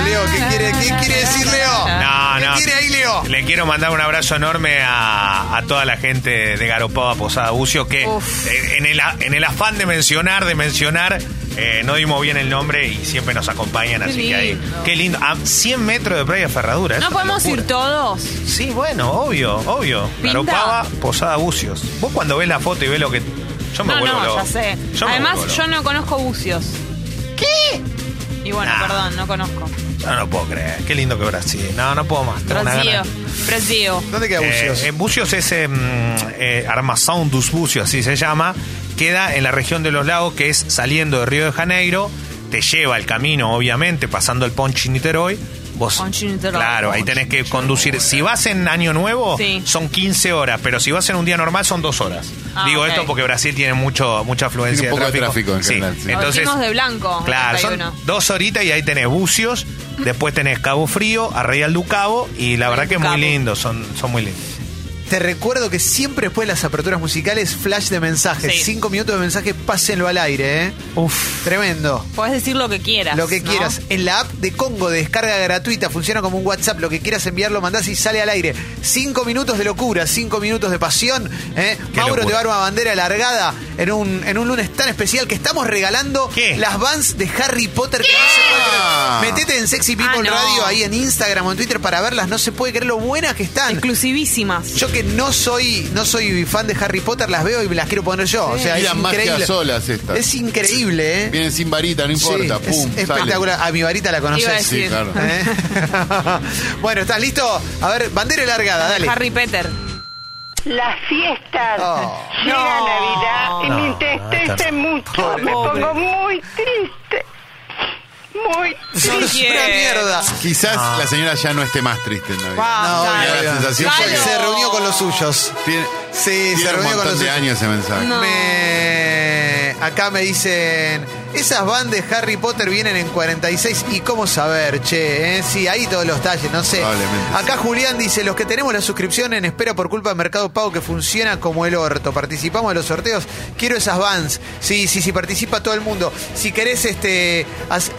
Leo? ¿Qué quiere, qué quiere decir Leo? No, ¿Qué no. quiere ahí Leo? Le quiero mandar un abrazo enorme a, a toda la gente de Garopaba Posada Bucio que en el, en el afán de mencionar, de mencionar, eh, no dimos bien el nombre y siempre nos acompañan, Qué así que ahí. Qué lindo. A 100 metros de Playa Ferradura. ¿No podemos ir todos? Sí, bueno, obvio, obvio. ¿Pinta? Garopaba Posada Bucios. Vos cuando ves la foto y ves lo que. Yo me No, vuelvo no, loco. ya sé. Yo Además, yo no conozco bucios. Y bueno, Nah. perdón, no conozco. Yo no lo puedo creer. Qué lindo que Brasil. No, no puedo más. Tengo Brasil. Brasil. ¿Dónde queda Bucios? Eh, eh, Bucios es eh, mm, eh, Armação dos Bucios, así se llama. Queda en la región de los lagos, que es saliendo de Río de Janeiro. Te lleva el camino, obviamente, pasando el Ponchi Niterói. Vos, claro, ahí tenés que conducir. Si vas en Año Nuevo, Sí. son 15 horas, pero si vas en un día normal, son dos horas. Ah, Digo esto porque Brasil tiene mucho mucha afluencia Tiene un poco de tráfico en general, sí. Entonces, de blanco. Claro, 91. son dos horitas y ahí tenés Bucios, después tenés Cabo Frío, Arraial do Cabo y la verdad que es muy lindo, son, son muy lindos. Te recuerdo que siempre después de las aperturas musicales, flash de mensajes. Sí. Cinco minutos de mensaje, pásenlo al aire, ¿eh? Uf. Tremendo. Podés decir lo que quieras. Lo que ¿no? quieras. En la app de Congo de descarga gratuita funciona como un WhatsApp. Lo que quieras enviarlo, mandás y sale al aire. Cinco minutos de locura, cinco minutos de pasión. ¿eh? Mauro locura. te va a dar una bandera alargada en un, en un lunes tan especial que estamos regalando ¿Qué? las vans de Harry Potter que no se puede Ah. creer. Metete en Sexy People Ah, no. Radio ahí en Instagram o en Twitter para verlas. No se puede creer lo buenas que están. Exclusivísimas. Yo que no soy no soy fan de Harry Potter, las veo y me las quiero poner yo. O sea, es increíble. solas estas. Es increíble, ¿eh? Vienen sin varita, no importa. Sí, Pum, es sale. espectacular. A mi varita la conoces. Sí, claro. ¿Eh? bueno, ¿estás listo? A ver, bandera largada, dale. Harry Potter. Las fiestas. Oh. Llega No. Navidad y No, me no, entristece mucho. Pobre. Me pongo muy triste. Muy triste. una mierda. Quizás Ah. la señora ya no esté más triste en Navidad. No, da la sensación porque- se reunió con los suyos. Tiene, Sí, tiene se un reunió con montón los de suyos. años ese mensaje. No. Me... Acá me dicen, esas van de Harry Potter vienen en 46 y cómo saber, che, ¿eh? sí, ahí todos los talles, no sé. Probablemente, Acá sí. Julián dice, los que tenemos la suscripción en espera por culpa de Mercado Pago que funciona como el orto, participamos de los sorteos, quiero esas vans, sí, sí, sí, participa todo el mundo. Si querés, este,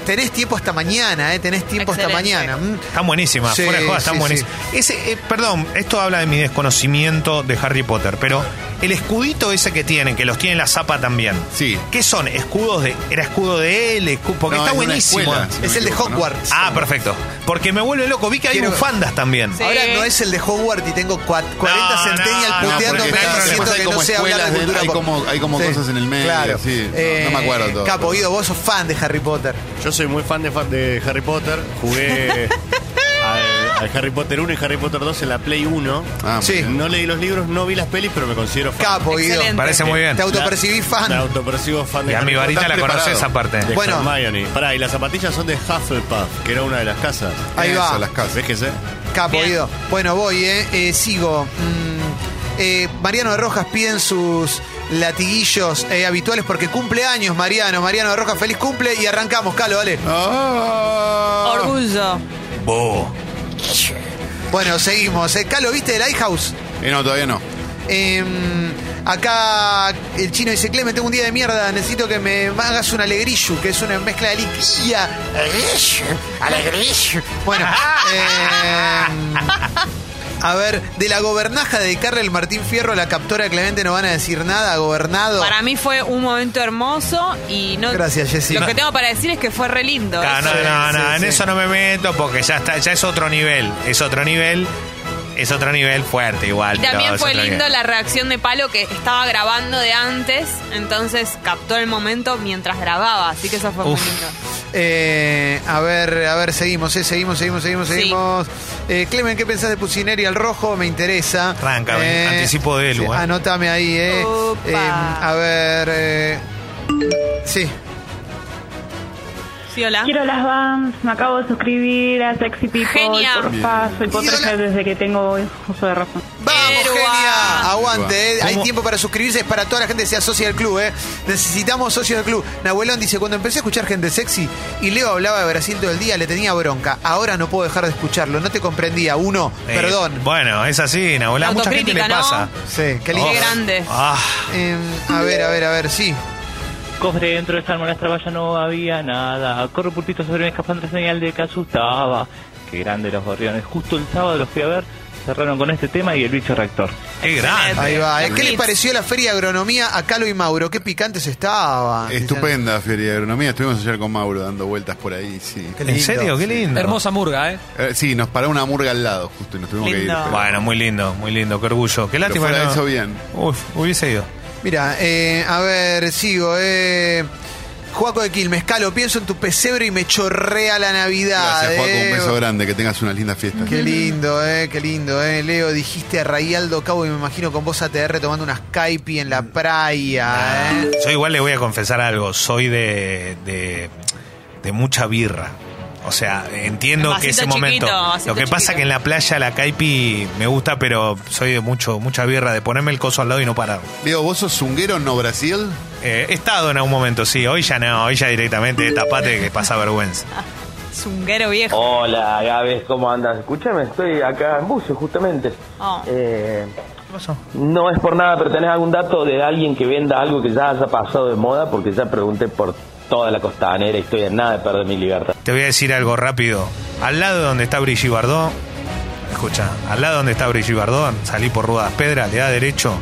tenés tiempo hasta mañana, ¿eh? tenés tiempo hasta mañana. ¿m? Están buenísimas, Sí, fuera de joda, están sí, buenísimas. Ese, eh, perdón, esto habla de mi desconocimiento de Harry Potter, pero el escudito ese que tienen, que los tiene la zapa también. Sí. ¿Qué son? ¿Escudos de. ¿Era escudo de él? Escu- porque No, está es buenísimo. escuela, si no Es el de. Hogwarts. Ah, perfecto. Porque me vuelve loco. Vi que hay Quiero- bufandas también. Sí. Ahora no es el de Hogwarts y tengo cua- 40 No, centennial no, no, puteándome diciendo que no sé hablar de cultura hay como- hay como cosas en el medio, Claro. sí, no- no me acuerdo todo. Capo, Guido, vos sos fan de Harry Potter. Yo soy muy fan de, fa- de Harry Potter. Jugué al, Harry Potter 1 y Harry Potter 2 en la Play 1. Ah, Sí. No leí los libros, no vi las pelis, pero me considero fan. Capo, Guido. Excelente. Parece muy bien. Te autopercibís Me fan. autopercibo fan de Y a mi Harry varita Estás la conoces preparado. aparte. De Bueno. Hermione. Pará, y las zapatillas son de Hufflepuff, que era una de las casas. Ahí Eso, va. las casas. Fíjese. Capo, Bien. Guido. Bueno, voy, ¿eh? Eh, sigo. Mm, eh, Mariano de Rojas piden sus latiguillos eh, habituales porque cumple años, Mariano. Mariano de Rojas, feliz cumple y arrancamos, Calo, dale. Ah. Orgullo. Bo. Bueno, seguimos. Eh, Calo, ¿viste el Lighthouse? Eh, no, todavía no. Eh, acá el chino dice, Clemente, tengo un día de mierda, necesito que me hagas un alegrillo, que es una mezcla de liquilla. Alegrillo. Bueno, eh, a ver, de la gobernaja de Carla Martín Fierro a la captora de Clemente no van a decir nada, gobernado. Para mí fue un momento hermoso y no. Gracias, Jessy. Lo No. que tengo para decir es que fue re lindo. Ah, no, no, no, sí, en sí. eso no me meto porque ya está, ya es otro nivel. Es otro nivel. Es otro nivel fuerte igual. Y también fue lindo nivel. la reacción de Palo que estaba grabando de antes, entonces captó el momento mientras grababa, así que eso fue Uf. muy lindo. Eh, a ver, a ver, seguimos, eh, seguimos, seguimos, seguimos, Sí. seguimos. Eh, Clemen, ¿qué pensás de Pucineri al rojo? Me interesa. Arranca, ven, anticipo de sí, eh. Anotame ahí, eh. Eh, a ver, eh, sí. Sí, hola. Quiero las Vans, me acabo de suscribir a Sexy People, Genia. porfa, soy hola. desde que tengo uso de razón. Vamos, Aguante, eh. Hay tiempo para suscribirse, es para toda la gente que se asocia al club, eh. Necesitamos socios del club. Nahuelón dice, cuando empecé a escuchar gente sexy y Leo hablaba de Brasil todo el día, le tenía bronca. Ahora no puedo dejar de escucharlo. No te comprendía. Uno, Eh, perdón. Bueno, es así, Nahuela. Mucha gente le ¿no? pasa. Sí, qué lindo. Qué grande. Ah, Eh, a ver, a ver, a ver, sí. Cofre dentro de esta nuestra valla no había nada. Corro pulpito sobre mi escapante señal de que asustaba. Qué grande los gorriones. Justo el sábado los fui a ver. Cerraron con este tema y el bicho rector. Qué grande. Ahí va. ¿eh? ¿Qué les pareció la feria de agronomía a Calo y Mauro? Qué picantes estaban. Estupenda feria de agronomía. Estuvimos ayer con Mauro dando vueltas por ahí, sí. Qué ¿En serio? Qué lindo. Hermosa murga, ¿eh? Eh, sí, nos paró una murga al lado, justo, y nos tuvimos que ir. Pero- Bueno, muy lindo, muy lindo. Qué orgullo. Qué pero lástima. fuera de no- eso bien. Uf, hubiese ido. Mira, eh, a ver, sigo. Eh. Juaco de Quilmes, Calo, pienso en tu pesebre y me chorrea la Navidad. Gracias, Juaco. eh. Un beso grande. Que tengas unas lindas fiestas. Qué lindo, eh, qué lindo, eh. Leo, dijiste a Rayaldo Cabo y me imagino con vos ATR tomando unas caipi en la playa, eh. Yo igual le voy a confesar algo. Soy de, de, de mucha birra. O sea, entiendo que ese momento. Lo que pasa chiquito. que en la playa la caipi me gusta, pero soy de mucho mucha birra, de ponerme el coso al lado y no parar. Leo, ¿vos sos zunguero no Brasil? Eh, he estado en algún momento, sí. Hoy ya no, hoy ya directamente tapate que pasa vergüenza. Zunguero viejo. Hola, Gabes, ¿cómo andas? Escúchame, estoy acá en bucio justamente. Oh. Eh, ¿Qué pasó? no es por nada, pero tenés algún dato de alguien que venda algo que ya haya pasado de moda, porque ya pregunté por toda la costanera y estoy en nada de perder mi libertad. Te voy a decir algo rápido. Al lado de donde está Brigitte Bardot, escucha, al lado donde está Brigitte Bardot, salí por Rudas Pedras, le da derecho.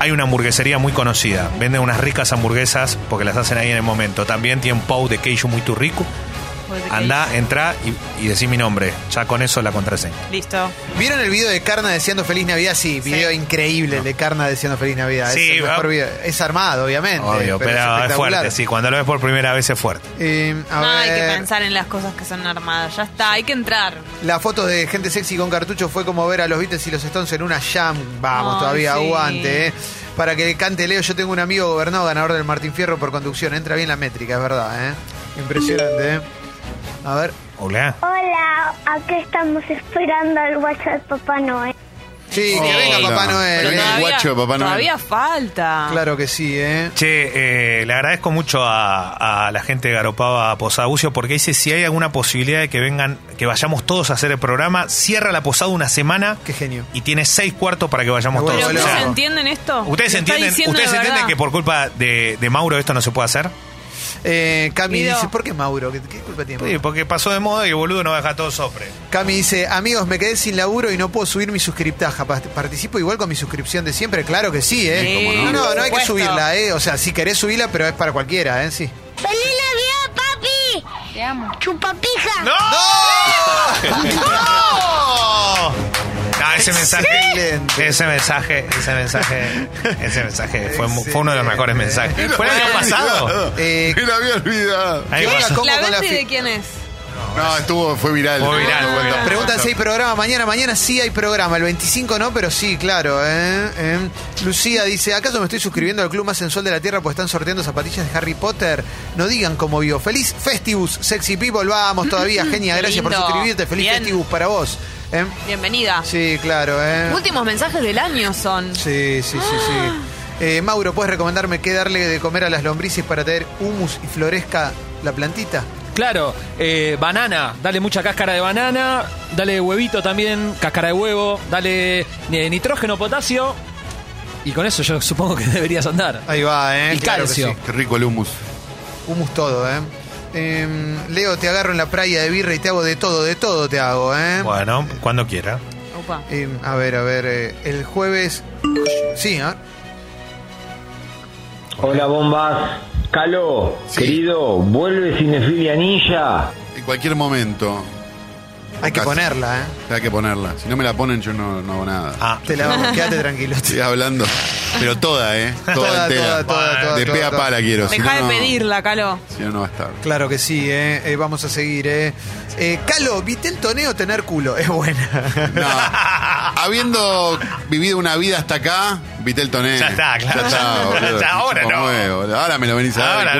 Hay una hamburguesería muy conocida. Venden unas ricas hamburguesas porque las hacen ahí en el momento. También tienen pau de queijo muy rico. Anda, entra y, y decí mi nombre. Ya con eso la contraseña. Listo. ¿Vieron el video de Carna deseando feliz Navidad? Sí, video increíble de Carna deseando feliz Navidad. Sí, es, el mejor va- video. es armado, obviamente. Obvio, pero, es, fuerte, sí. Cuando lo ves por primera vez es fuerte. Eh, a No hay que pensar en las cosas que son armadas. Ya está, hay que entrar. La foto de gente sexy con cartucho fue como ver a los Beatles y los Stones en una jam. Vamos, todavía sí. aguante, ¿eh? Para que cante Leo, yo tengo un amigo gobernado ganador del Martín Fierro por conducción. Entra bien la métrica, es verdad, ¿eh? Impresionante, ¿eh? A ver. Hola. Hola, acá estamos esperando al guacho de Papá Noel. Sí, que venga Hola. Papá Que Noel. venga el guacho de Papá Noel. Todavía falta. Claro que sí, ¿eh? Che, eh, le agradezco mucho a, a la gente de Garopaba Posada Bucio porque dice si hay alguna posibilidad de que vengan, que vayamos todos a hacer el programa, cierra la posada una semana Qué genio. y tiene seis cuartos para que vayamos Bueno, todos. ¿Pero O Bueno, sea, ustedes entienden esto? ¿Ustedes Lo está entienden, diciendo ¿ustedes de entienden verdad. que por culpa de, de Mauro esto no se puede hacer? Eh, Cami dice, ¿por qué Mauro? ¿Qué, qué culpa tiene? Sí, porque pasó de moda y el boludo no deja todo sopre. Cami dice, amigos, me quedé sin laburo y no puedo subir mi suscriptaja. Pa- ¿Participo igual con mi suscripción de siempre? Claro que sí, ¿eh? Sí, no, no, no hay que subirla, ¿eh? O sea, si querés subirla, pero es para cualquiera, ¿eh? Sí. ¡Feliz Navidad, papi! Te amo. Chupapija. ¡No! ¡No! No, ese mensaje, Excelente. ese mensaje, ese mensaje, ese mensaje fue, uno de los mejores mensajes. ¿Fue el año pasado? Eh, Me la había olvidado. Ahí ¿Qué va. onda? ¿Cómo ¿La fi- de quién es? No, estuvo, fue viral. Fue viral. Preguntan si hay programa mañana. Mañana sí hay programa. El 25 no, pero sí, claro. ¿eh? ¿eh? Lucía dice, ¿acaso me estoy suscribiendo al club más sensual de la Tierra pues están sorteando zapatillas de Harry Potter? No digan cómo vio. Feliz Festivus, Sexy People. Vamos todavía. Genia, gracias por suscribirte. Feliz Bien. Festivus para vos. ¿Eh? Bienvenida. Sí, claro. ¿eh? Últimos mensajes del año son. Sí, sí, sí, sí. Eh, Mauro, ¿puedes recomendarme qué darle de comer a las lombrices para tener humus y florezca la plantita? Claro, eh, banana, dale mucha cáscara de banana, dale huevito también, cáscara de huevo, dale eh, nitrógeno, potasio. Y con eso yo supongo que deberías andar. Ahí va, ¿eh? Y Claro que calcio. sí. Qué rico el humus. Humus todo, ¿eh? Em, Leo, te agarro en la playa de birra y te hago de todo, de todo te hago, ¿eh? Bueno, cuando quiera. Opa. Em, a ver, a ver, eh, el jueves... Sí, ¿eh? Hola, bombas. Calo, Sí. querido, vuelve Cinefilia Ninja. En cualquier momento. Hay que Casi. ponerla, ¿eh? Hay que ponerla. Si no me la ponen, yo no, no hago nada. Ah, Te la vamos, quédate tranquilo. Estoy hablando. Pero toda, ¿eh? Toda, Toda, entera. toda, toda, toda, de toda, pe a toda. pa la quiero. si Deja no, de pedirla, Calo. Si no, no va a estar. Claro que sí, ¿eh? Eh, Vamos a seguir, ¿eh? Eh, Calo, ¿viste el toneo tener culo? Es buena. No. Habiendo vivido una vida hasta acá, Vitel Toné. Ya está, claro. Ya está, boludo. Ya, ahora no. Ahora me lo venís a dar. Ahora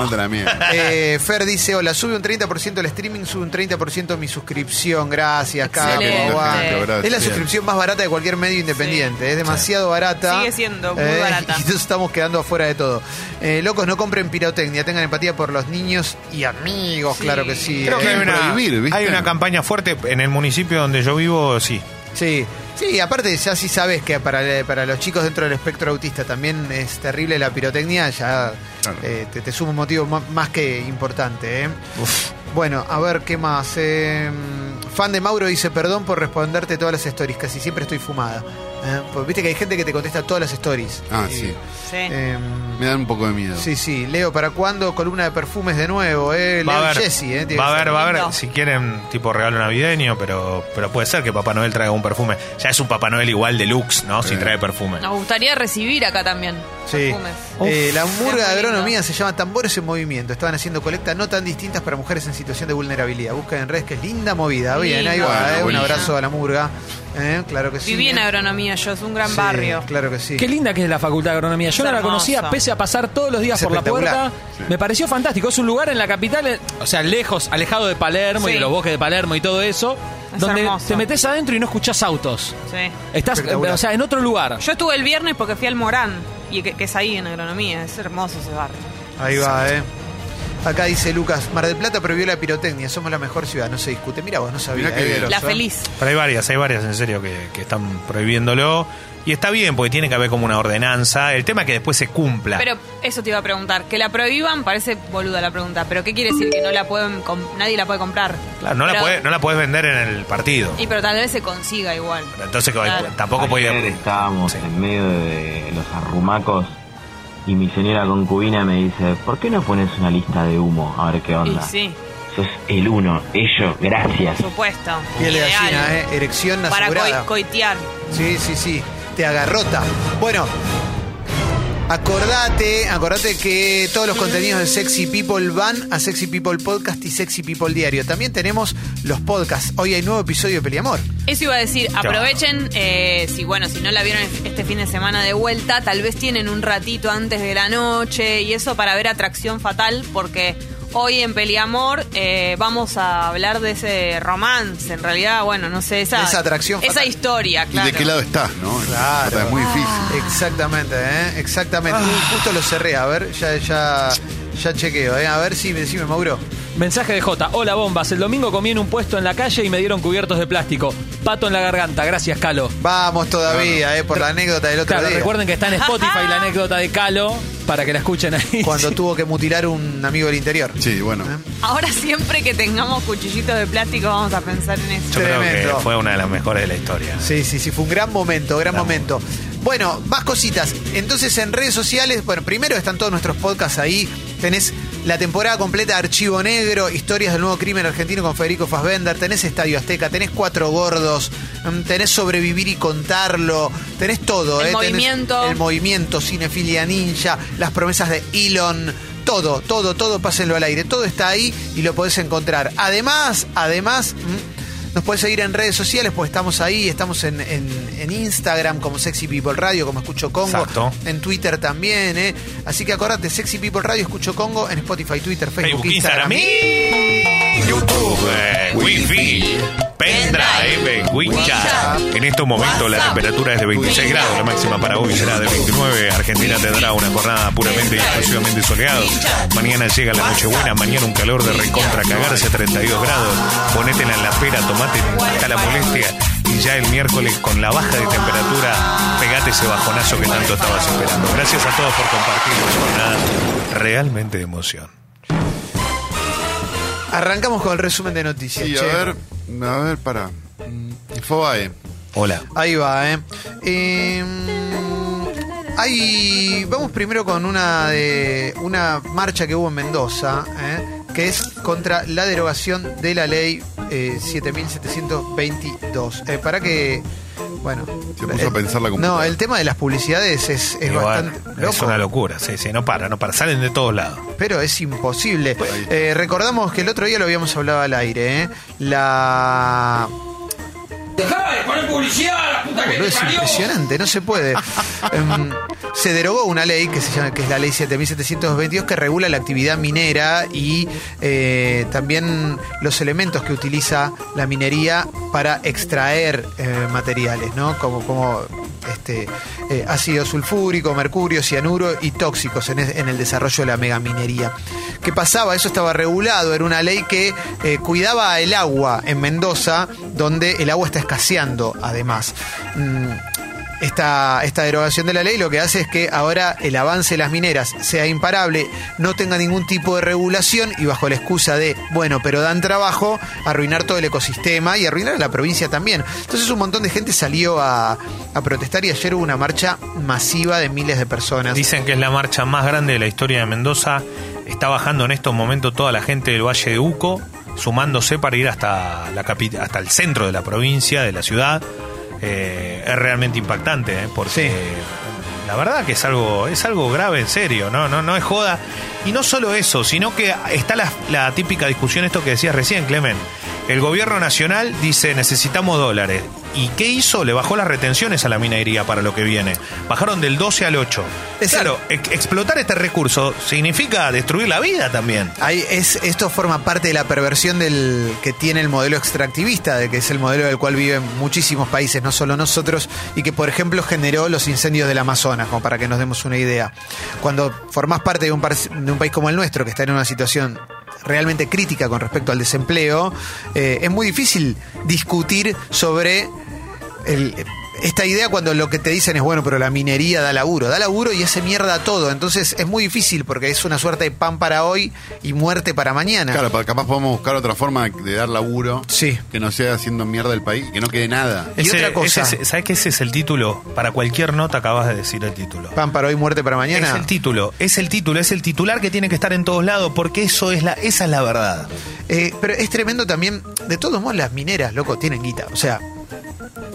el no. La mierda. Eh, Fer dice, hola, sube un 30% el streaming, sube un 30% mi suscripción. Gracias, Calo. Es la suscripción más barata de cualquier medio independiente. Es demasiado barata. Eh, Sigue siendo muy barata. Y entonces estamos quedando afuera de todo. Eh, locos, no compren pirotecnia. Tengan empatía por los niños y amigos. Sí. Claro que sí. Creo que eh. hay una, hay una campaña fuerte en el municipio donde yo vivo, sí. Sí, sí, aparte ya sí sabes que para, para los chicos dentro del espectro autista también es terrible la pirotecnia, ya Claro. eh, te, te suma un motivo más que importante. ¿eh? Bueno, a ver qué más. Eh, fan de Mauro dice perdón por responderte todas las stories, casi siempre estoy fumada. ¿Eh? Porque viste que hay gente que te contesta todas las stories. Ah, Y, sí. Sí. eh, Me dan un poco de miedo. sí, sí. Leo, ¿para cuándo columna de perfumes de nuevo? Eh? Leo Va a y haber, Jessy, ¿eh? Va a haber, va a haber, si quieren, tipo regalo navideño, pero, pero puede ser que Papá Noel traiga un perfume. Ya es un Papá Noel igual deluxe, ¿no? Si trae perfume. Nos gustaría recibir acá también. Sí. perfumes. Eh, la murga de agronomía se llama Tambores en Movimiento. Estaban haciendo colectas no tan distintas para mujeres en situación de vulnerabilidad. Buscan en redes que es linda movida. Bien, ahí va. Bueno, eh, Un abrazo a la murga. Eh, claro que sí. Viví en agronomía yo, es un gran Sí, barrio. Claro que sí. Qué linda que es la Facultad de Agronomía. Yo Es no la conocía, pese a pasar todos los días Es por la puerta. Me pareció fantástico. Es un lugar en la capital, eh, o sea, lejos, alejado de Palermo y de los bosques de Palermo y todo eso, Es donde hermoso. te metes adentro y no escuchás autos. Sí. Estás, o sea, en otro lugar. Yo estuve el viernes porque fui al Morán, y que, que es ahí en agronomía. Es hermoso ese barrio. Ahí va, eh. Acá dice Lucas, Mar del Plata prohibió la pirotecnia, somos la mejor ciudad, no se discute. Mira vos, no sabía. Mirá eh, bien. La feliz. Pero hay varias, hay varias en serio que, que están prohibiéndolo. Y está bien, porque tiene que haber como una ordenanza. El tema es que después se cumpla. Pero eso te iba a preguntar. Que la prohíban parece boluda la pregunta. Pero ¿qué quiere decir? Que no la pueden com- nadie la puede comprar. Claro, no, la puede- no la puedes vender en el partido. Y pero tal vez se consiga igual. Pero Entonces Claro. tampoco Ayer puede... estábamos Sí. en medio de los arrumacos y mi señora concubina me dice, ¿por qué no pones una lista de humo? A ver qué Y onda. sí, Sos el uno, ello, gracias. por supuesto. Piel de gallina, eh. Erección Para asegurada. coi- coitear. Sí, sí, sí. Te agarrota. Bueno, acordate, acordate que todos los contenidos de Sexy People van a Sexy People Podcast y Sexy People Diario. También tenemos los podcasts. Hoy hay nuevo episodio de Peliamor. Eso iba a decir, aprovechen, eh, si bueno, si no la vieron este fin de semana de vuelta, tal vez tienen un ratito antes de la noche y eso para ver Atracción Fatal, porque hoy en Peliamor eh, vamos a hablar de ese romance, en realidad, bueno, no sé, esa, Esa atracción esa fatal. historia, ¿Y claro. de qué lado estás, no? Claro. Es muy difícil. Exactamente, ¿eh? Exactamente. Uy, justo lo cerré. A ver, ya, ya, ya chequeo, ¿eh? A ver si decime, Mauro. Mensaje de J. Hola, bombas. El domingo comí en un puesto en la calle y me dieron cubiertos de plástico. Pato en la garganta. Gracias, Calo. Vamos todavía, ¿eh? Por la anécdota del otro Claro, día. recuerden que está en Spotify la anécdota de Calo para que la escuchen ahí. Cuando tuvo que mutilar un amigo del interior. Sí, bueno. ¿Eh? Ahora siempre que tengamos cuchillitos de plástico vamos a pensar en eso. Yo creo Tremendo. que fue una de las mejores de la historia. Sí, sí, sí, fue un gran momento, gran Gran momento. Bueno, más cositas. Entonces en redes sociales, bueno, primero están todos nuestros podcasts ahí. Tenés la temporada completa de Archivo Negro, historias del nuevo crimen argentino con Federico Fassbender, tenés Estadio Azteca, tenés Cuatro Gordos, mm, tenés Sobrevivir y Contarlo, tenés todo. El ¿eh? Tenés movimiento. el movimiento, Cinefilia Ninja, las promesas de Elon. Todo, todo, todo, pásenlo al aire. Todo está ahí y lo podés encontrar. Además, además, mm, nos podés seguir en redes sociales, pues estamos ahí, estamos en, en- en Instagram como Sexy People Radio, como Escucho Congo, Exacto. en Twitter también, ¿eh? Así que acordate, Sexy People Radio, Escucho Congo, en Spotify, Twitter, Facebook, Facebook, Instagram y YouTube, eh, Wi-Fi, pendrive, WeChat. En estos momentos la temperatura es de 26 grados, la máxima para hoy será de 29. Argentina tendrá una jornada puramente y exclusivamente soleado. Mañana llega la Nochebuena, mañana un calor de recontra cagarse 32 grados. Ponétela en la pera, tomate hasta la molestia. Y ya el miércoles con la baja de temperatura, pegate ese bajonazo que tanto estabas esperando. Gracias a todos por compartir una jornada realmente de emoción. Arrancamos con el resumen de noticias. Sí, a che. ver, a ver, para. Infobae. Hola. Ahí va, ¿eh? Eh, hay, vamos primero con una de una marcha que hubo en Mendoza, ¿eh? que es contra la derogación de la ley eh, 7722. Eh, para que, bueno... Se puso a pensar la No, el tema de las publicidades es, es bueno, bastante es una locura, sí, sí, no para, no para, salen de todos lados. Pero es imposible. Eh, recordamos que el otro día lo habíamos hablado al aire, ¿eh? La... Boludo, es impresionante, no se puede. Em, se derogó una ley que se llama, que es la ley 7722 que regula la actividad minera y eh, también los elementos que utiliza la minería para extraer eh, materiales, ¿no? Como, como este, eh, ácido sulfúrico, mercurio, cianuro y tóxicos en, el desarrollo de la megaminería. ¿Qué pasaba? Eso estaba regulado, era una ley que eh, cuidaba el agua en Mendoza, donde el agua está escaseando además. Mm, esta, esta derogación de la ley lo que hace es que ahora el avance de las mineras sea imparable, no tenga ningún tipo de regulación y bajo la excusa de, bueno, pero dan trabajo, arruinar todo el ecosistema y arruinar a la provincia también. Entonces un montón de gente salió a, a protestar y ayer hubo una marcha masiva de miles de personas. Dicen que es la marcha más grande de la historia de Mendoza. Está bajando en estos momentos toda la gente del Valle de Uco, sumándose para ir hasta, la hasta el centro de la provincia, de la ciudad. Eh, es realmente impactante, ¿eh? porque la verdad que es algo, es algo grave, en serio, ¿no? No, no es joda. Y no solo eso, sino que está la, la típica discusión, esto que decías recién, Clemen. El gobierno nacional dice necesitamos dólares. ¿Y qué hizo? Le bajó las retenciones a la minería para lo que viene. Bajaron del 12 al 8. claro, ex- explotar este recurso significa destruir la vida también. Ahí es, esto forma parte de la perversión del que tiene el modelo extractivista, de que es el modelo del cual viven muchísimos países, no solo nosotros, y que por ejemplo generó los incendios del Amazonas, como para que nos demos una idea. Cuando formás parte de un, de un país como el nuestro, que está en una situación realmente crítica con respecto al desempleo, eh, es muy difícil discutir sobre el- esta idea cuando lo que te dicen es bueno, pero la minería da laburo, da laburo y hace mierda a todo. Entonces es muy difícil porque es una suerte de pan para hoy y muerte para mañana. Claro, pa- capaz podemos buscar otra forma de dar laburo. Sí. Que no sea haciendo mierda el país, que no quede nada. Y otra cosa. ese es- ¿Sabes que ese es el título? Para cualquier nota acabas de decir el título. Pan para hoy, muerte para mañana. Es el título, es el título, es el titular que tiene que estar en todos lados, porque eso es la, esa es la verdad. Eh, pero es tremendo también, de todos modos las mineras, loco, tienen guita. O sea,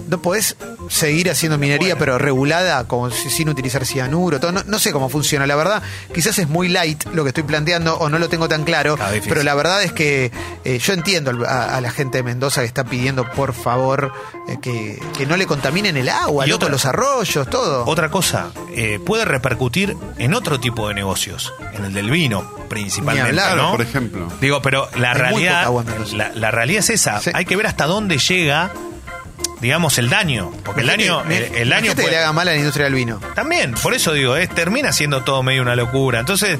no podés seguir haciendo minería, pero regulada, como si- sin utilizar cianuro, todo. No, no sé cómo funciona, la verdad. Quizás es muy light lo que estoy planteando o no lo tengo tan claro, pero la verdad es que eh, yo entiendo a, a la gente de Mendoza que está pidiendo, por favor, eh, que, que no le contaminen el agua, Y otra- los arroyos, todo. Otra cosa, eh, puede repercutir en otro tipo de negocios, en el del vino principalmente, hablar, ¿no? por ejemplo. Digo, pero la realidad, la, la realidad es esa. Sí. Hay que ver hasta dónde llega, digamos, el daño, porque el daño, el, el daño Imagínate que puede- le haga mal a la industria del vino. También, por eso digo, es, termina siendo todo medio una locura. Entonces,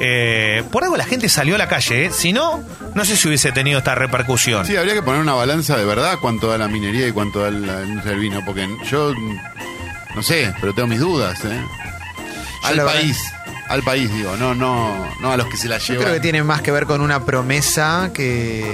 eh, por algo la gente salió a la calle, ¿eh? si no, no sé si hubiese tenido esta repercusión. Sí, habría que poner una balanza de verdad cuánto da la minería y cuánto da la industria del vino, porque yo no sé, pero tengo mis dudas, ¿eh? Yo Al país, al país digo, no, no, no a los que se la Yo llevan. creo que tiene más que ver con una promesa que,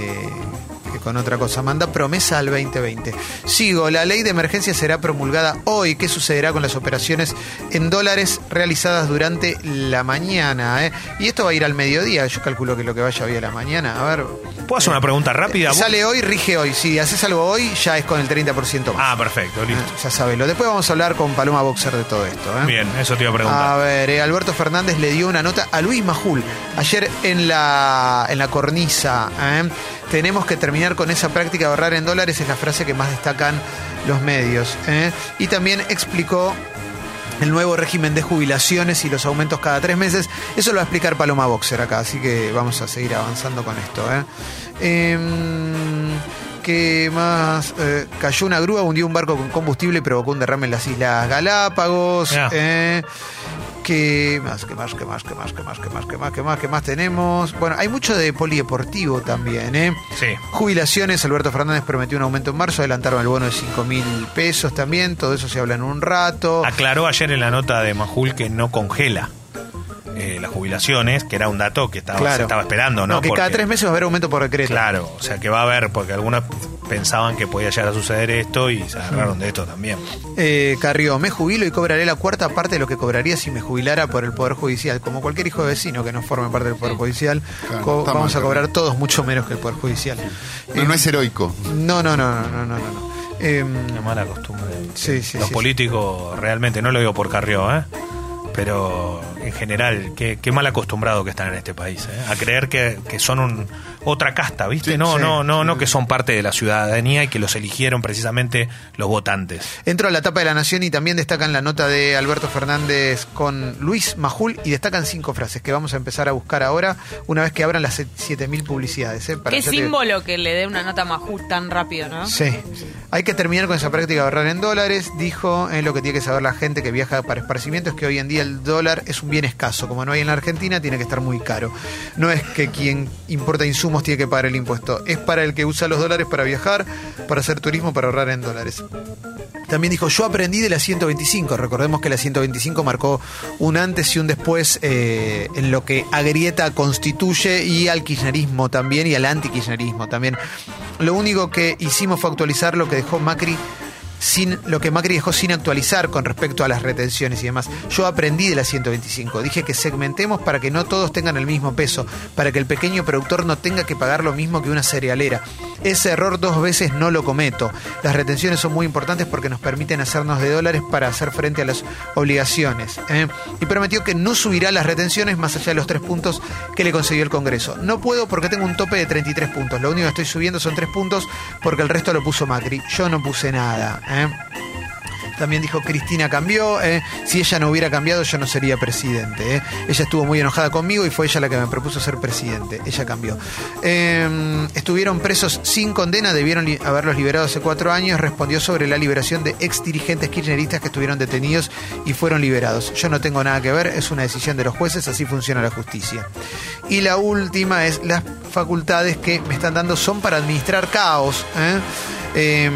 que con otra cosa. Manda promesa al 2020. Sigo, la ley de emergencia será promulgada hoy. ¿Qué sucederá con las operaciones en dólares realizadas durante la mañana? eh? Y esto va a ir al mediodía. Yo calculo que lo que vaya hoy a la mañana. A ver. ¿Puedo hacer una pregunta rápida? Sale hoy, rige hoy. Si haces algo hoy, ya es con el 30% más. Ah, perfecto, listo. Ya sabelo. Después vamos a hablar con Paloma Boxer de todo esto. ¿eh? Bien, eso te iba a preguntar. A ver, eh, Alberto Fernández le dio una nota a Luis Majul ayer en la, en la cornisa. Tenemos que terminar con esa práctica de ahorrar en dólares, es la frase que más destacan los medios. ¿eh? Y también explicó el nuevo régimen de jubilaciones y los aumentos cada tres meses. Eso lo va a explicar Paloma Boxer acá, así que vamos a seguir avanzando con esto. ¿eh? Em, ¿Qué más? Eh, cayó una grúa, hundió un barco con combustible y provocó un derrame en las Islas Galápagos. Eh, ¿Qué más? ¿Qué más? ¿Qué más? ¿Qué más? ¿Qué más? ¿Qué más? ¿Qué más? ¿Qué más? ¿Qué más tenemos? Bueno, hay mucho de polideportivo también, ¿eh? Sí. Jubilaciones, Alberto Fernández prometió un aumento en marzo, adelantaron el bono de 5 mil pesos también, todo eso se habla en un rato. Aclaró ayer en la nota de Majul que no congela eh, las jubilaciones, que era un dato que estaba, se estaba esperando, ¿no? que cada Porque- tres meses va a haber aumento por decreto. Claro, o sea que va a haber, porque algunos pensaban que podía llegar a suceder esto y se agarraron de esto también. Eh, Carrió, me jubilo y cobraré la cuarta parte de lo que cobraría si me jubilara por el Poder Judicial. Como cualquier hijo de vecino que no forme parte del Poder Judicial, Claro, co- está vamos mal, a cobrar todos mucho menos que el Poder Judicial. No, no es heroico. No, no, no, no, no, no. no. Em, Una mala costumbre. Sí, sí, Los sí, políticos realmente, no lo digo por Carrió, ¿eh? pero en general, qué, qué mal acostumbrado que están en este país, ¿eh? a creer que, que son un, otra casta, ¿viste? Sí, no, sí. no, no, no que son parte de la ciudadanía y que los eligieron precisamente los votantes. Entro a la tapa de la Nación y también destacan la nota de Alberto Fernández con Luis Majul y destacan cinco frases que vamos a empezar a buscar ahora una vez que abran las 7000 publicidades. ¿eh? Para Qué te- símbolo que le dé una nota más justa tan rápido, ¿no? Sí. Hay que terminar con esa práctica de ahorrar en dólares. Dijo, eh, lo que tiene que saber la gente que viaja para esparcimiento es que hoy en día el dólar es un bien escaso. Como no hay en la Argentina, tiene que estar muy caro. No es que quien importa insumos tiene que pagar el impuesto. Es para el que usa los dólares para viajar, para hacer turismo, para ahorrar en dólares. También dijo, yo aprendí de la 125. Recordemos que la 125 marcó un antes y un después eh, en lo que Agrieta constituye y al kirchnerismo también y al antikirchnerismo también. Lo único que hicimos fue actualizar lo que dejó Macri sin lo que Macri dejó sin actualizar con respecto a las retenciones y demás. Yo aprendí de la 125. Dije que segmentemos para que no todos tengan el mismo peso, para que el pequeño productor no tenga que pagar lo mismo que una cerealera. Ese error dos veces no lo cometo. Las retenciones son muy importantes porque nos permiten hacernos de dólares para hacer frente a las obligaciones. ¿eh? Y prometió que no subirá las retenciones más allá de los tres puntos que le concedió el Congreso. No puedo porque tengo un tope de 33 puntos. Lo único que estoy subiendo son tres puntos porque el resto lo puso Macri. Yo no puse nada. ¿eh? También dijo Cristina cambió. ¿eh? Si ella no hubiera cambiado, yo no sería presidente. ¿eh? Ella estuvo muy enojada conmigo y fue ella la que me propuso ser presidente. Ella cambió. Eh, estuvieron presos sin condena, debieron haberlos liberado hace cuatro años. Respondió sobre la liberación de ex dirigentes kirchneristas que estuvieron detenidos y fueron liberados. Yo no tengo nada que ver, es una decisión de los jueces, así funciona la justicia. Y la última es las facultades que me están dando son para administrar caos. ¿eh? Em,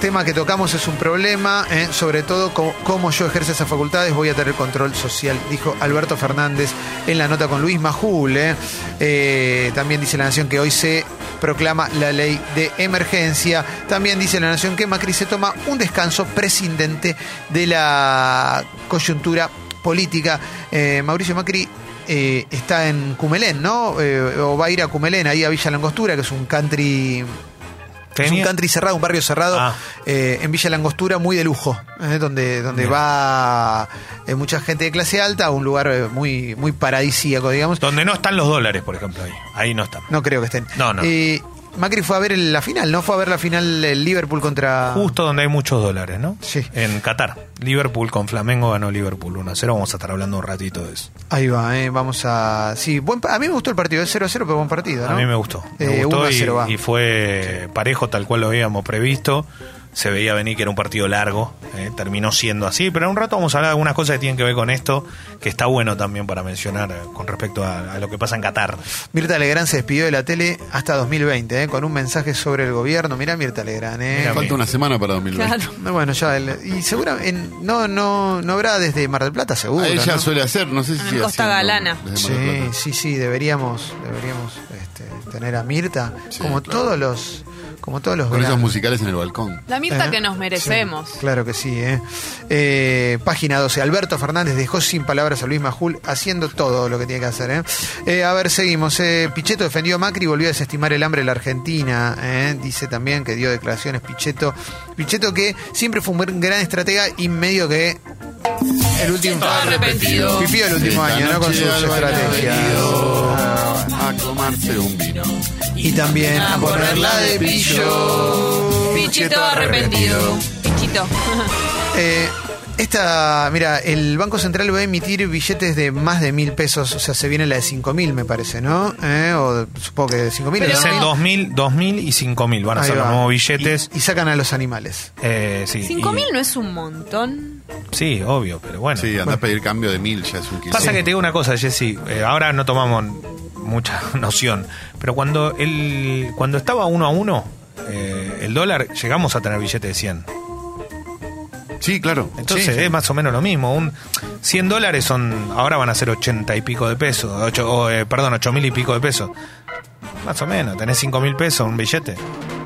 tema que tocamos es un problema, ¿eh? sobre todo cómo yo ejerzo esas facultades, voy a tener control social, dijo Alberto Fernández en la nota con Luis Majul. ¿eh? Eh, también dice La Nación que hoy se proclama la ley de emergencia. También dice La Nación que Macri se toma un descanso prescindente de la coyuntura política. Mauricio Macri está en Cumelén, ¿no? O va a ir a Cumelén, ahí a Villa Langostura, que es un country es un country cerrado, un barrio cerrado Ah. eh, en Villa Langostura, muy de lujo, eh, donde, donde Bien. va eh, mucha gente de clase alta, un lugar eh, muy, muy paradisíaco, digamos. Donde no están los dólares, por ejemplo, ahí. Ahí no están. No creo que estén. No, no. Macri fue a ver la final, ¿no? Fue a ver la final el Liverpool contra. Justo donde hay muchos dólares, ¿no? Sí. En Qatar. Liverpool con Flamengo ganó Liverpool 1-0. Vamos a estar hablando un ratito de eso. Ahí va, eh, vamos a. Sí, buen pa- a mí me gustó el partido, es 0-0, pero buen partido, ¿no? A mí me gustó. Me Eh, gustó 1 a 0 va. y, y fue parejo tal cual lo habíamos previsto. Se veía venir que era un partido largo. eh, terminó siendo así. Pero en un rato vamos a hablar de algunas cosas que tienen que ver con esto. Que está bueno también para mencionar eh, con respecto a, a lo que pasa en Qatar. Mirta Legrand se despidió de la tele hasta 2020, eh, con un mensaje sobre el gobierno. Mirá Mirta Legrand, eh. Mirá, Falta una semana para 2020. Claro. No, Bueno, ya, el- y seguramente no, no, no habrá desde Mar del Plata, seguro. Ah, ella ¿no? suele hacer, no sé si En Costa haciendo Galana. Sí, sí, sí, deberíamos, deberíamos este, tener a Mirta, Sí, como claro. todos los, como todos los Con esos musicales en el balcón. La Mirta Eh, que nos merecemos. sí, claro que sí, eh. Eh, página 12. Alberto Fernández dejó sin palabras a Luis Majul haciendo todo lo que tiene que hacer. eh. Eh, a ver, seguimos. eh. Pichetto defendió a Macri y volvió a desestimar el hambre en la Argentina. eh. Dice también que dio declaraciones Pichetto. Pichetto que siempre fue un gran estratega y medio que el último arrepentido. Pipió el último Esta año, ¿no? Con sus estrategias. A tomarse un vino. Y también a ponerla de pillo. Pichito arrepentido. Pichito. Eh, esta, mira, el Banco Central va a emitir billetes de más de mil pesos, o sea, se viene la de cinco mil, me parece, ¿no? Eh, o supongo que de cinco mil. Pero- ¿no? Dicen 2.000, 2.000 y 5.000. Van a Ahí ser los nuevos billetes. Y, y sacan a los animales. Eh, sí, Cinco y- mil no es un montón. Sí, obvio, pero bueno. Sí, anda a pedir cambio de mil, ya es un kilo. Pasa que te digo una cosa, Jessy, eh, ahora no tomamos mucha noción, pero cuando el cuando estaba uno a uno eh, el dólar, llegamos a tener billete de 100. Sí, claro. Entonces Sí. es más o menos lo mismo. Un 100 dólares son ahora van a ser 80 y pico de pesos, ocho, o, eh, perdón, 8 mil y pico de pesos. Más o menos, tenés 5 mil pesos un billete.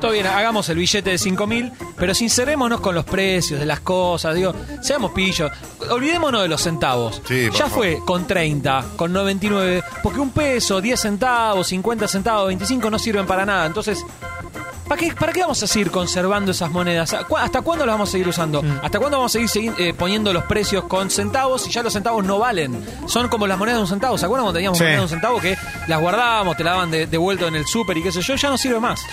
Todo bien, hagamos el billete de 5 mil, pero sincerémonos con los precios de las cosas, digo, seamos pillos, olvidémonos de los centavos. Sí, por ya favor. fue con 30, con 99, porque un peso, 10 centavos, 50 centavos, 25 no sirven para nada. Entonces, ¿Para qué, ¿Para qué vamos a seguir conservando esas monedas? ¿Cu- ¿Hasta cuándo las vamos a seguir usando? Mm. ¿Hasta cuándo vamos a seguir segui- eh, poniendo los precios con centavos y ya los centavos no valen? Son como las monedas de un centavo. ¿Se acuerdan cuando teníamos Sí. monedas de un centavo que las guardábamos, te la daban de, de vuelto en el súper y qué sé yo? Ya no sirve más.